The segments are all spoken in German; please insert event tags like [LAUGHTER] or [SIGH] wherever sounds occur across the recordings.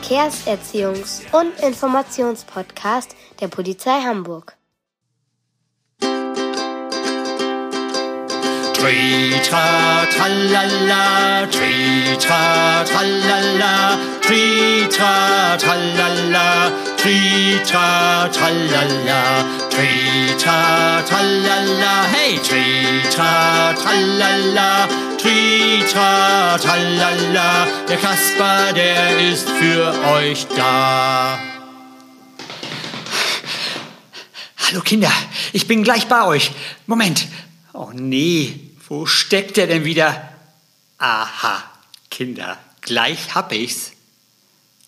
Verkehrserziehungs- und Informationspodcast der Polizei Hamburg. Tritra tralala, tritra tralala, tritra tralala, tritra tralala, tritra tralala, hey, tritra tralala, tritra tralala, der Kasper, der ist für euch da. Hallo Kinder, ich bin gleich bei euch. Moment. Oh nee, wo steckt er denn wieder? Aha, Kinder, gleich hab ich's.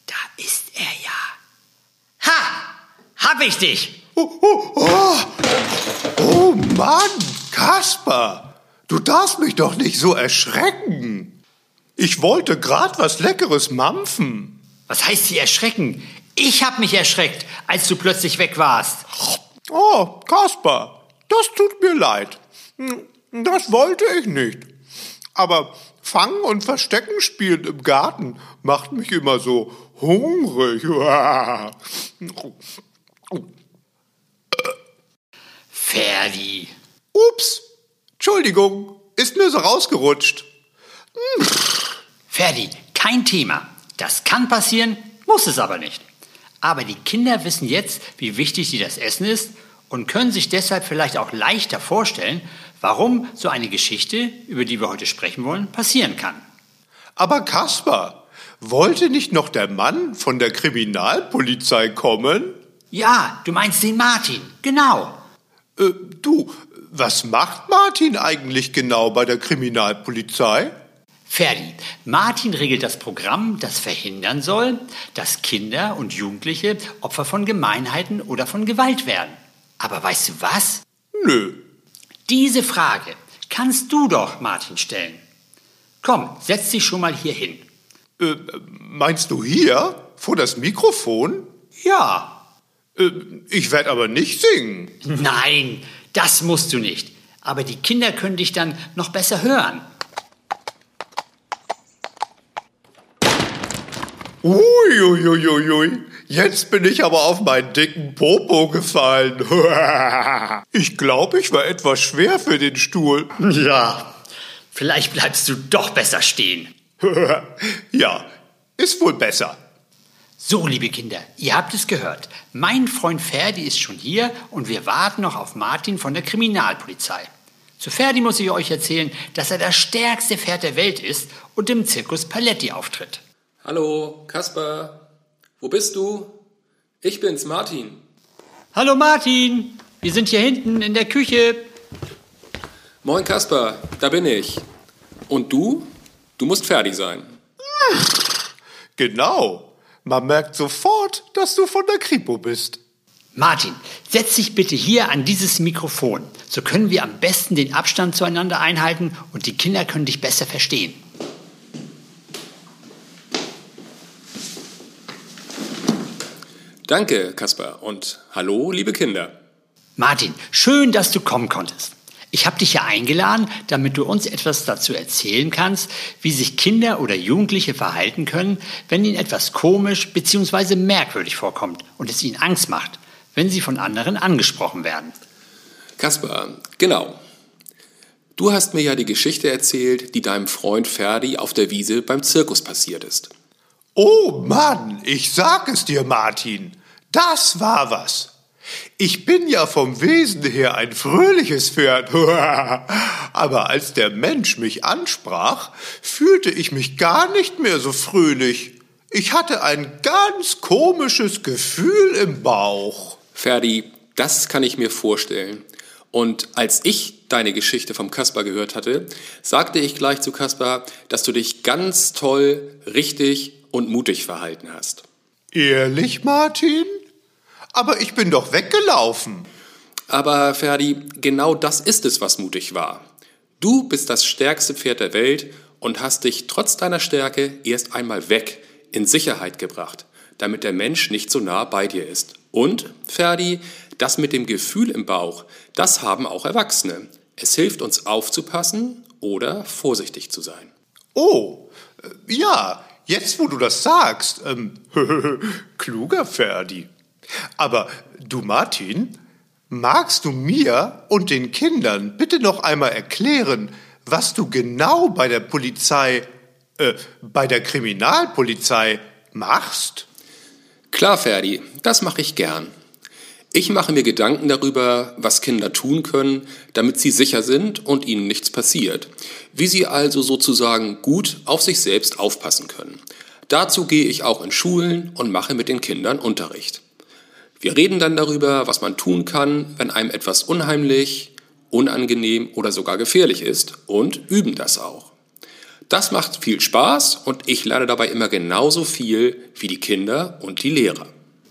Da ist er ja. Ha! Hab ich dich! Oh, oh, oh. oh Mann, Kasper, du darfst mich doch nicht so erschrecken. Ich wollte grad was Leckeres mampfen. Was heißt hier erschrecken? Ich hab mich erschreckt, als du plötzlich weg warst. Oh, Kasper, das tut mir leid. Das wollte ich nicht. Aber Fangen und Verstecken spielen im Garten macht mich immer so hungrig. [LAUGHS] Ferdi. Ups, Entschuldigung, ist mir so rausgerutscht. Ferdi, kein Thema. Das kann passieren, muss es aber nicht. Aber die Kinder wissen jetzt, wie wichtig dir das Essen ist und können sich deshalb vielleicht auch leichter vorstellen, warum so eine Geschichte, über die wir heute sprechen wollen, passieren kann. Aber Kasper, wollte nicht noch der Mann von der Kriminalpolizei kommen? Ja, du meinst den Martin, genau. Äh, du, was macht Martin eigentlich genau bei der Kriminalpolizei? Ferdi, Martin regelt das Programm, das verhindern soll, dass Kinder und Jugendliche Opfer von Gemeinheiten oder von Gewalt werden. Aber weißt du was? Nö. Diese Frage kannst du doch Martin stellen. Komm, setz dich schon mal hier hin. Äh, meinst du hier? Vor das Mikrofon? Ja. Äh, ich werde aber nicht singen. Nein, das musst du nicht. Aber die Kinder können dich dann noch besser hören. Uiuiuiui, jetzt bin ich aber auf meinen dicken Popo gefallen. [LAUGHS] Ich glaube, ich war etwas schwer für den Stuhl. [LAUGHS] Ja, vielleicht bleibst du doch besser stehen. [LAUGHS] Ja, ist wohl besser. So, liebe Kinder, ihr habt es gehört. Mein Freund Ferdi ist schon hier und wir warten noch auf Martin von der Kriminalpolizei. Zu Ferdi muss ich euch erzählen, dass er das stärkste Pferd der Welt ist und im Zirkus Paletti auftritt. Hallo, Kasper. Wo bist du? Ich bin's, Martin. Hallo Martin, wir sind hier hinten in der Küche. Moin, Kasper. Da bin ich. Und du? Du musst fertig sein. Genau. Man merkt sofort, dass du von der Kripo bist. Martin, setz dich bitte hier an dieses Mikrofon. So können wir am besten den Abstand zueinander einhalten und die Kinder können dich besser verstehen. Danke, Kasper. Und hallo, liebe Kinder. Martin, schön, dass du kommen konntest. Ich habe dich ja eingeladen, damit du uns etwas dazu erzählen kannst, wie sich Kinder oder Jugendliche verhalten können, wenn ihnen etwas komisch bzw. merkwürdig vorkommt und es ihnen Angst macht, wenn sie von anderen angesprochen werden. Kasper, genau. Du hast mir ja die Geschichte erzählt, die deinem Freund Ferdi auf der Wiese beim Zirkus passiert ist. Oh Mann, ich sag es dir, Martin. Das war was. Ich bin ja vom Wesen her ein fröhliches Pferd. [LAUGHS] Aber als der Mensch mich ansprach, fühlte ich mich gar nicht mehr so fröhlich. Ich hatte ein ganz komisches Gefühl im Bauch. Ferdi, das kann ich mir vorstellen. Und als ich deine Geschichte vom Kasper gehört hatte, sagte ich gleich zu Kasper, dass du dich ganz toll, richtig und mutig verhalten hast. Ehrlich, Martin? Aber ich bin doch weggelaufen. Aber Ferdi, genau das ist es, was mutig war. Du bist das stärkste Pferd der Welt und hast dich trotz deiner Stärke erst einmal weg, in Sicherheit gebracht, damit der Mensch nicht so nah bei dir ist. Und, Ferdi, das mit dem Gefühl im Bauch, das haben auch Erwachsene. Es hilft uns aufzupassen oder vorsichtig zu sein. Oh, äh, ja, jetzt wo du das sagst, ähm, [LAUGHS] kluger Ferdi. Aber du Martin, magst du mir und den Kindern bitte noch einmal erklären, was du genau bei der Polizei, äh, bei der Kriminalpolizei machst? Klar, Ferdi, das mache ich gern. Ich mache mir Gedanken darüber, was Kinder tun können, damit sie sicher sind und ihnen nichts passiert. Wie sie also sozusagen gut auf sich selbst aufpassen können. Dazu gehe ich auch in Schulen und mache mit den Kindern Unterricht. Wir reden dann darüber, was man tun kann, wenn einem etwas unheimlich, unangenehm oder sogar gefährlich ist und üben das auch. Das macht viel Spaß und ich lerne dabei immer genauso viel wie die Kinder und die Lehrer.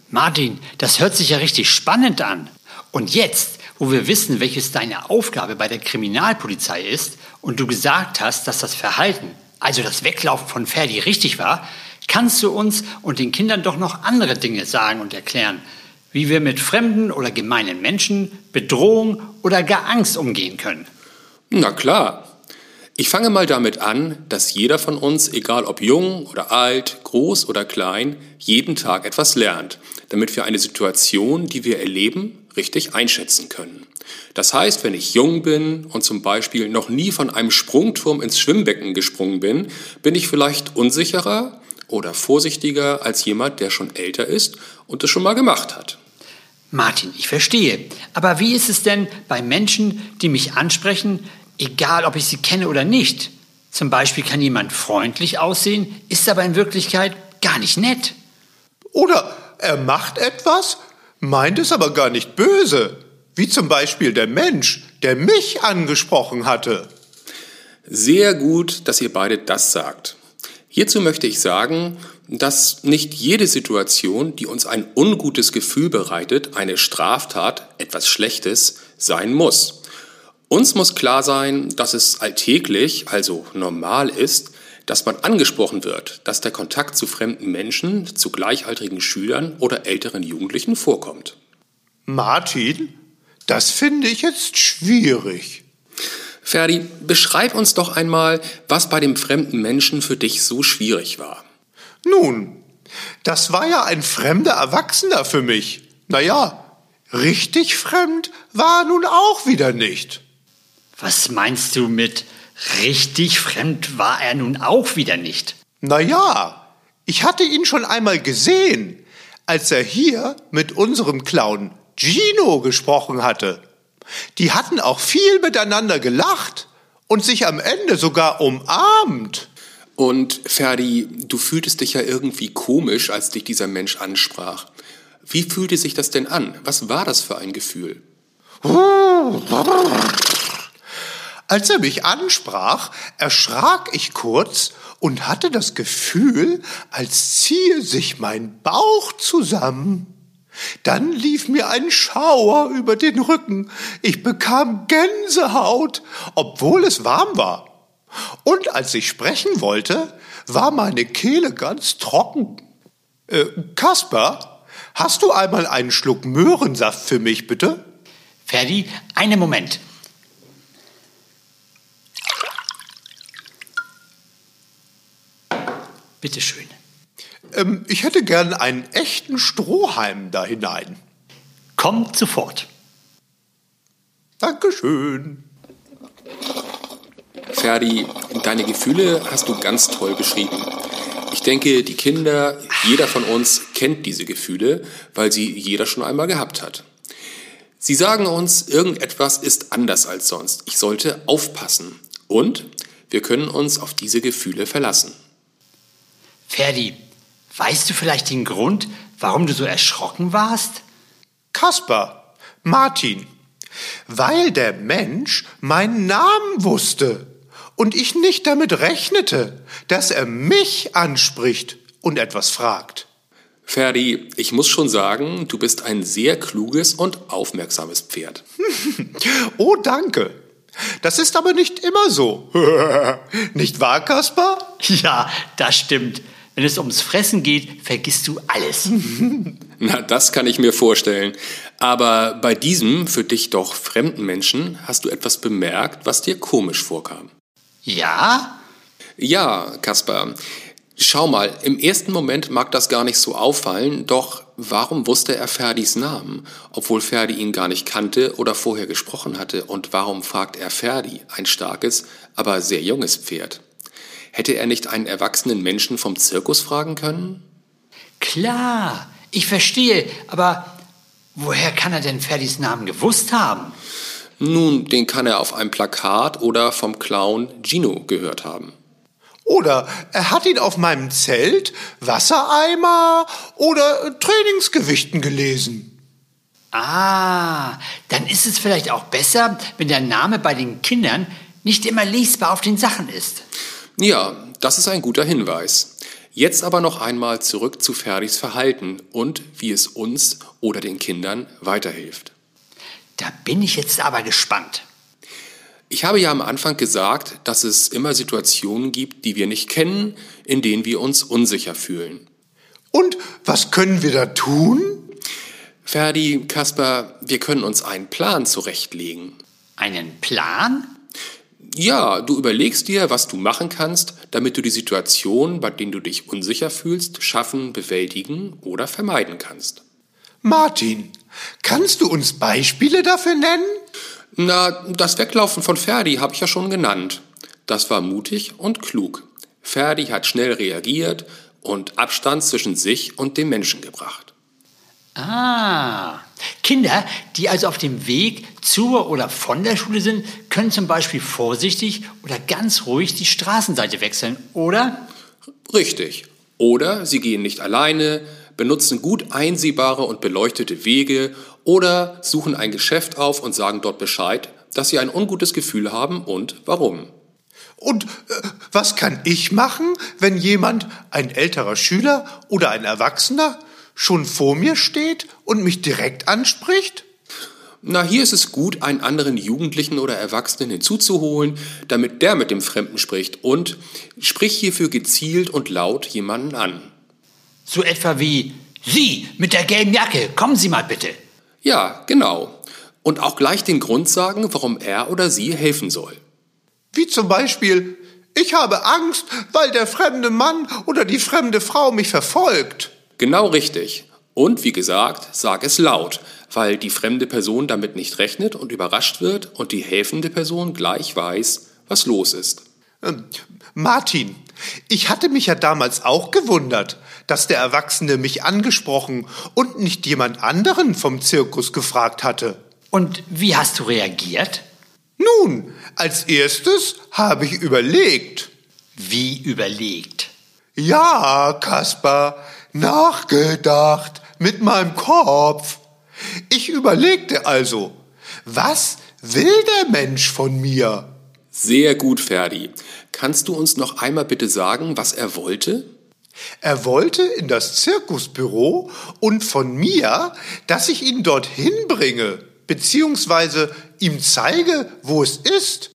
Martin, das hört sich ja richtig spannend an. Und jetzt, wo wir wissen, welches deine Aufgabe bei der Kriminalpolizei ist und du gesagt hast, dass das Verhalten, also das Weglaufen von Ferdi richtig war, kannst du uns und den Kindern doch noch andere Dinge sagen und erklären, wie wir mit fremden oder gemeinen Menschen, Bedrohung oder gar Angst umgehen können. Na klar. Ich fange mal damit an, dass jeder von uns, egal ob jung oder alt, groß oder klein, jeden Tag etwas lernt, damit wir eine Situation, die wir erleben, richtig einschätzen können. Das heißt, wenn ich jung bin und zum Beispiel noch nie von einem Sprungturm ins Schwimmbecken gesprungen bin, bin ich vielleicht unsicherer oder vorsichtiger als jemand, der schon älter ist und es schon mal gemacht hat. Martin, ich verstehe. Aber wie ist es denn bei Menschen, die mich ansprechen, egal ob ich sie kenne oder nicht? Zum Beispiel kann jemand freundlich aussehen, ist aber in Wirklichkeit gar nicht nett. Oder er macht etwas, meint es aber gar nicht böse, wie zum Beispiel der Mensch, der mich angesprochen hatte. Sehr gut, dass ihr beide das sagt. Hierzu möchte ich sagen, dass nicht jede Situation, die uns ein ungutes Gefühl bereitet, eine Straftat, etwas Schlechtes sein muss. Uns muss klar sein, dass es alltäglich, also normal ist, dass man angesprochen wird, dass der Kontakt zu fremden Menschen, zu gleichaltrigen Schülern oder älteren Jugendlichen vorkommt. Martin, das finde ich jetzt schwierig. Ferdi, beschreib uns doch einmal, was bei dem fremden Menschen für dich so schwierig war. Nun, das war ja ein fremder Erwachsener für mich. Naja, richtig fremd war er nun auch wieder nicht. Was meinst du mit richtig fremd war er nun auch wieder nicht? Naja, ich hatte ihn schon einmal gesehen, als er hier mit unserem Clown Gino gesprochen hatte. Die hatten auch viel miteinander gelacht und sich am Ende sogar umarmt. Und Ferdi, du fühltest dich ja irgendwie komisch, als dich dieser Mensch ansprach. Wie fühlte sich das denn an? Was war das für ein Gefühl? Als er mich ansprach, erschrak ich kurz und hatte das Gefühl, als ziehe sich mein Bauch zusammen. Dann lief mir ein Schauer über den Rücken. Ich bekam Gänsehaut, obwohl es warm war. Und als ich sprechen wollte, war meine Kehle ganz trocken. Äh, Kasper, hast du einmal einen Schluck Möhrensaft für mich, bitte? Ferdi, einen Moment. Bitte schön. Ähm, ich hätte gern einen echten Strohhalm da hinein. Kommt sofort. Dankeschön. Ferdi, deine Gefühle hast du ganz toll beschrieben. Ich denke, die Kinder, jeder von uns kennt diese Gefühle, weil sie jeder schon einmal gehabt hat. Sie sagen uns, irgendetwas ist anders als sonst. Ich sollte aufpassen. Und wir können uns auf diese Gefühle verlassen. Ferdi, weißt du vielleicht den Grund, warum du so erschrocken warst? Kasper, Martin, weil der Mensch meinen Namen wusste und ich nicht damit rechnete, dass er mich anspricht und etwas fragt. Ferdi, ich muss schon sagen, du bist ein sehr kluges und aufmerksames Pferd. [LAUGHS] Oh, danke. Das ist aber nicht immer so. [LAUGHS] nicht wahr, Kasper? [LAUGHS] Ja, das stimmt. Wenn es ums Fressen geht, vergisst du alles. Na, das kann ich mir vorstellen. Aber bei diesem für dich doch fremden Menschen hast du etwas bemerkt, was dir komisch vorkam. Ja? Ja, Kaspar. Schau mal, im ersten Moment mag das gar nicht so auffallen, doch warum wusste er Ferdis Namen, obwohl Ferdi ihn gar nicht kannte oder vorher gesprochen hatte? Und warum fragt er Ferdi, ein starkes, aber sehr junges Pferd? Hätte er nicht einen erwachsenen Menschen vom Zirkus fragen können? Klar, ich verstehe, aber woher kann er denn Ferdis Namen gewusst haben? Nun, den kann er auf einem Plakat oder vom Clown Gino gehört haben. Oder er hat ihn auf meinem Zelt, Wassereimer oder Trainingsgewichten gelesen. Ah, dann ist es vielleicht auch besser, wenn der Name bei den Kindern nicht immer lesbar auf den Sachen ist. Ja, das ist ein guter Hinweis. Jetzt aber noch einmal zurück zu Ferdis Verhalten und wie es uns oder den Kindern weiterhilft. Da bin ich jetzt aber gespannt. Ich habe ja am Anfang gesagt, dass es immer Situationen gibt, die wir nicht kennen, in denen wir uns unsicher fühlen. Und was können wir da tun? Ferdi, Kasper, wir können uns einen Plan zurechtlegen. Einen Plan? Ja, du überlegst dir, was du machen kannst, damit du die Situation, bei denen du dich unsicher fühlst, schaffen, bewältigen oder vermeiden kannst. Martin, kannst du uns Beispiele dafür nennen? Na, das Weglaufen von Ferdi habe ich ja schon genannt. Das war mutig und klug. Ferdi hat schnell reagiert und Abstand zwischen sich und dem Menschen gebracht. Ah, Kinder, die also auf dem Weg zur oder von der Schule sind, können zum Beispiel vorsichtig oder ganz ruhig die Straßenseite wechseln, oder? Richtig. Oder sie gehen nicht alleine, benutzen gut einsehbare und beleuchtete Wege oder suchen ein Geschäft auf und sagen dort Bescheid, dass sie ein ungutes Gefühl haben und warum. Und äh, was kann ich machen, wenn jemand, ein älterer Schüler oder ein Erwachsener, schon vor mir steht und mich direkt anspricht? Na, hier ist es gut, einen anderen Jugendlichen oder Erwachsenen hinzuzuholen, damit der mit dem Fremden spricht und sprich hierfür gezielt und laut jemanden an. So etwa wie Sie mit der gelben Jacke, kommen Sie mal bitte. Ja, genau. Und auch gleich den Grund sagen, warum er oder sie helfen soll. Wie zum Beispiel, ich habe Angst, weil der fremde Mann oder die fremde Frau mich verfolgt. Genau richtig. Und wie gesagt, sag es laut, weil die fremde Person damit nicht rechnet und überrascht wird und die helfende Person gleich weiß, was los ist. Ähm, Martin, ich hatte mich ja damals auch gewundert, dass der Erwachsene mich angesprochen und nicht jemand anderen vom Zirkus gefragt hatte. Und wie hast du reagiert? Nun, als erstes habe ich überlegt. Wie überlegt? Ja, Kaspar, nachgedacht mit meinem Kopf. Ich überlegte also, was will der Mensch von mir? Sehr gut, Ferdi. Kannst du uns noch einmal bitte sagen, was er wollte? Er wollte in das Zirkusbüro und von mir, dass ich ihn dorthin bringe, beziehungsweise ihm zeige, wo es ist.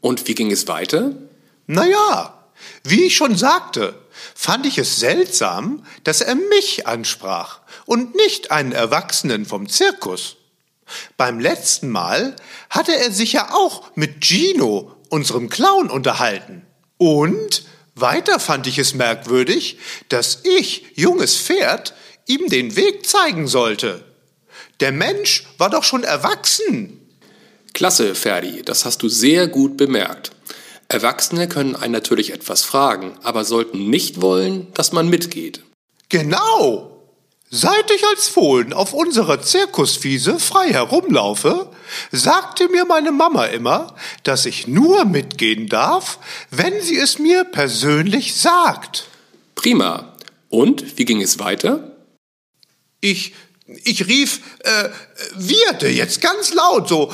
Und wie ging es weiter? Naja, wie ich schon sagte, fand ich es seltsam, dass er mich ansprach und nicht einen Erwachsenen vom Zirkus. Beim letzten Mal hatte er sich ja auch mit Gino, unserem Clown, unterhalten. Und weiter fand ich es merkwürdig, dass ich, junges Pferd, ihm den Weg zeigen sollte. Der Mensch war doch schon erwachsen. Klasse, Ferdi, das hast du sehr gut bemerkt. Erwachsene können einen natürlich etwas fragen, aber sollten nicht wollen, dass man mitgeht. Genau. Seit ich als Fohlen auf unserer Zirkuswiese frei herumlaufe, sagte mir meine Mama immer, dass ich nur mitgehen darf, wenn sie es mir persönlich sagt. Prima. Und wie ging es weiter? Ich, ich rief, äh, Wirte jetzt ganz laut, so,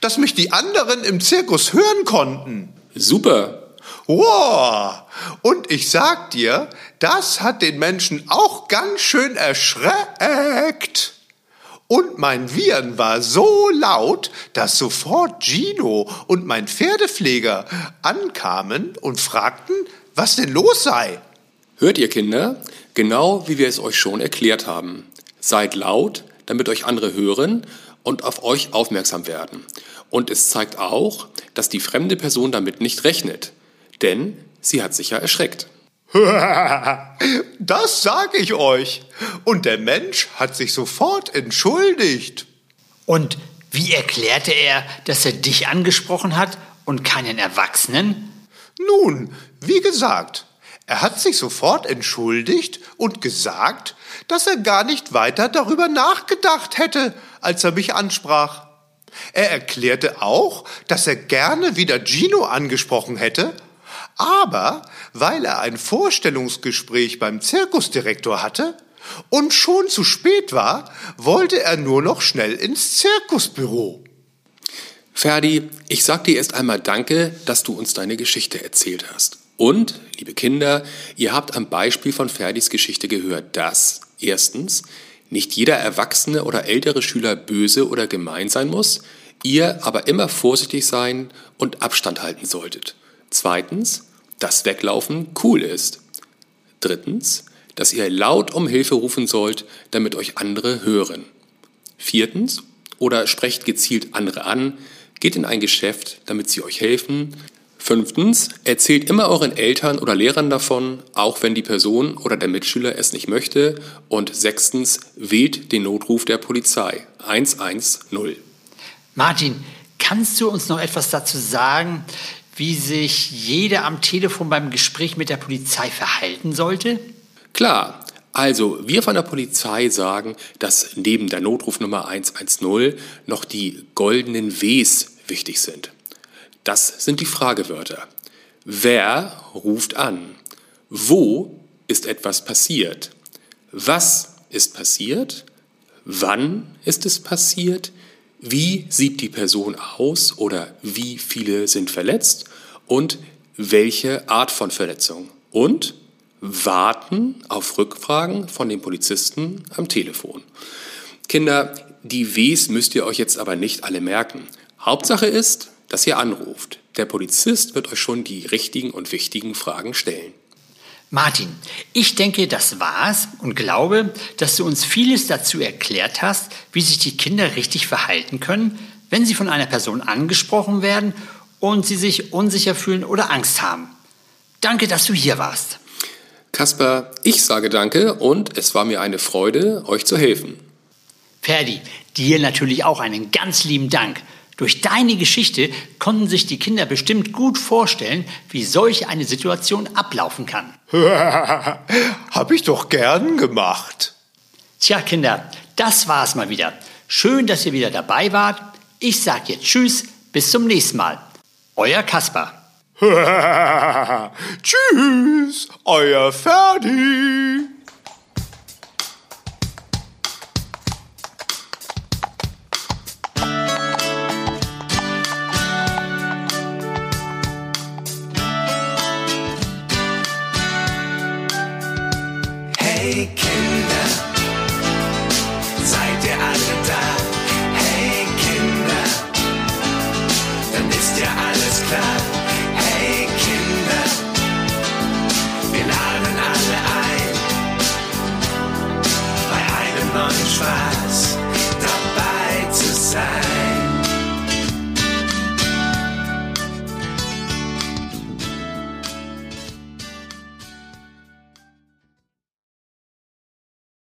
dass mich die anderen im Zirkus hören konnten. Super. Wow! Und ich sag dir, das hat den Menschen auch ganz schön erschreckt. Und mein Viren war so laut, dass sofort Gino und mein Pferdepfleger ankamen und fragten, was denn los sei. Hört ihr Kinder? Genau wie wir es euch schon erklärt haben. Seid laut, damit euch andere hören und auf euch aufmerksam werden. Und es zeigt auch, dass die fremde Person damit nicht rechnet, denn sie hat sich ja erschreckt. [LAUGHS] Das sag ich euch. Und der Mensch hat sich sofort entschuldigt. Und wie erklärte er, dass er dich angesprochen hat und keinen Erwachsenen? Nun, wie gesagt, er hat sich sofort entschuldigt und gesagt, dass er gar nicht weiter darüber nachgedacht hätte, als er mich ansprach. Er erklärte auch, dass er gerne wieder Gino angesprochen hätte, aber weil er ein Vorstellungsgespräch beim Zirkusdirektor hatte und schon zu spät war, wollte er nur noch schnell ins Zirkusbüro. Ferdi, ich sag dir erst einmal Danke, dass du uns deine Geschichte erzählt hast. Und, liebe Kinder, ihr habt am Beispiel von Ferdis Geschichte gehört, dass erstens nicht jeder erwachsene oder ältere Schüler böse oder gemein sein muss, ihr aber immer vorsichtig sein und Abstand halten solltet. Zweitens, dass Weglaufen cool ist. Drittens, dass ihr laut um Hilfe rufen sollt, damit euch andere hören. Viertens, oder sprecht gezielt andere an, geht in ein Geschäft, damit sie euch helfen. Fünftens, erzählt immer euren Eltern oder Lehrern davon, auch wenn die Person oder der Mitschüler es nicht möchte. Und sechstens, wählt den Notruf der Polizei 110. Martin, kannst du uns noch etwas dazu sagen, wie sich jeder am Telefon beim Gespräch mit der Polizei verhalten sollte? Klar, also wir von der Polizei sagen, dass neben der Notrufnummer 110 noch die goldenen Ws wichtig sind. Das sind die Fragewörter. Wer ruft an? Wo ist etwas passiert? Was ist passiert? Wann ist es passiert? Wie sieht die Person aus oder wie viele sind verletzt? Und welche Art von Verletzung? Und warten auf Rückfragen von den Polizisten am Telefon. Kinder, die Ws müsst ihr euch jetzt aber nicht alle merken. Hauptsache ist, dass ihr anruft. Der Polizist wird euch schon die richtigen und wichtigen Fragen stellen. Martin, ich denke, das war's und glaube, dass du uns vieles dazu erklärt hast, wie sich die Kinder richtig verhalten können, wenn sie von einer Person angesprochen werden und sie sich unsicher fühlen oder Angst haben. Danke, dass du hier warst. Kasper, ich sage danke und es war mir eine Freude, euch zu helfen. Ferdi, dir natürlich auch einen ganz lieben Dank. Durch deine Geschichte konnten sich die Kinder bestimmt gut vorstellen, wie solch eine Situation ablaufen kann. [LAUGHS] Hab ich doch gern gemacht. Tja, Kinder, das war's mal wieder. Schön, dass ihr wieder dabei wart. Ich sag jetzt Tschüss, bis zum nächsten Mal. Euer Kasper. [LAUGHS] Tschüss, euer Ferdi. Hey